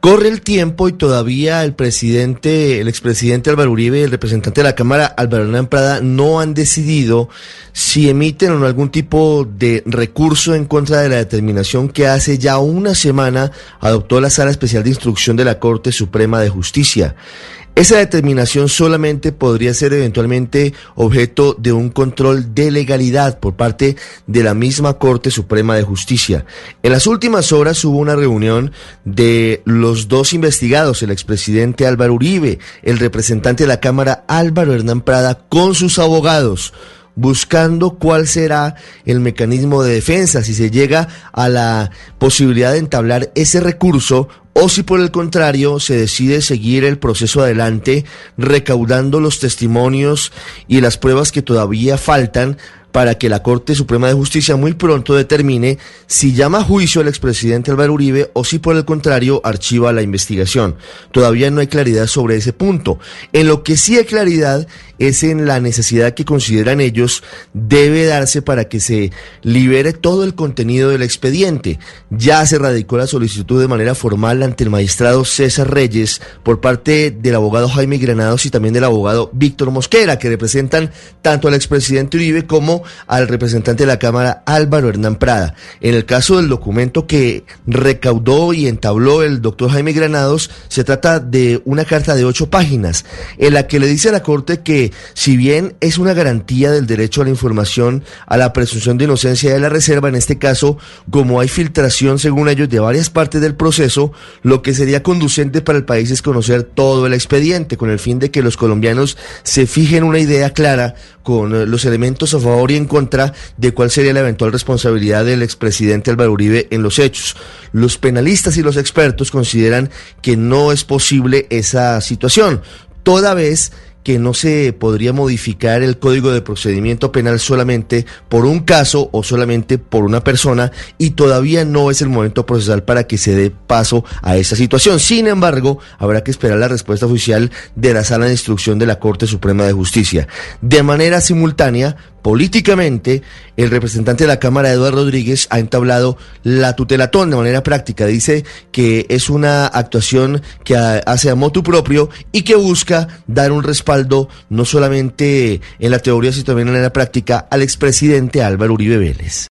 Corre el tiempo y todavía el presidente, el expresidente Álvaro Uribe y el representante de la Cámara Álvaro Hernán Prada no han decidido si emiten o no algún tipo de recurso en contra de la determinación que hace ya una semana adoptó la Sala Especial de Instrucción de la Corte Suprema de Justicia. Esa determinación solamente podría ser eventualmente objeto de un control de legalidad por parte de la misma Corte Suprema de Justicia. En las últimas horas hubo una reunión de los dos investigados, el expresidente Álvaro Uribe, el representante de la Cámara Álvaro Hernán Prada, con sus abogados buscando cuál será el mecanismo de defensa, si se llega a la posibilidad de entablar ese recurso o si por el contrario se decide seguir el proceso adelante recaudando los testimonios y las pruebas que todavía faltan para que la Corte Suprema de Justicia muy pronto determine si llama a juicio al expresidente Álvaro Uribe o si por el contrario archiva la investigación. Todavía no hay claridad sobre ese punto. En lo que sí hay claridad es en la necesidad que consideran ellos debe darse para que se libere todo el contenido del expediente. Ya se radicó la solicitud de manera formal ante el magistrado César Reyes por parte del abogado Jaime Granados y también del abogado Víctor Mosquera, que representan tanto al expresidente Uribe como al representante de la Cámara Álvaro Hernán Prada. En el caso del documento que recaudó y entabló el doctor Jaime Granados, se trata de una carta de ocho páginas en la que le dice a la Corte que si bien es una garantía del derecho a la información, a la presunción de inocencia de la reserva, en este caso, como hay filtración según ellos de varias partes del proceso, lo que sería conducente para el país es conocer todo el expediente con el fin de que los colombianos se fijen una idea clara con los elementos a favor y en contra de cuál sería la eventual responsabilidad del expresidente Álvaro Uribe en los hechos. Los penalistas y los expertos consideran que no es posible esa situación, toda vez que no se podría modificar el código de procedimiento penal solamente por un caso o solamente por una persona y todavía no es el momento procesal para que se dé paso a esa situación. Sin embargo, habrá que esperar la respuesta oficial de la sala de instrucción de la Corte Suprema de Justicia. De manera simultánea, políticamente, el representante de la Cámara, Eduardo Rodríguez, ha entablado la tutelatón de manera práctica. Dice que es una actuación que hace a motu propio y que busca dar un respaldo no solamente en la teoría, sino también en la práctica al expresidente Álvaro Uribe Vélez.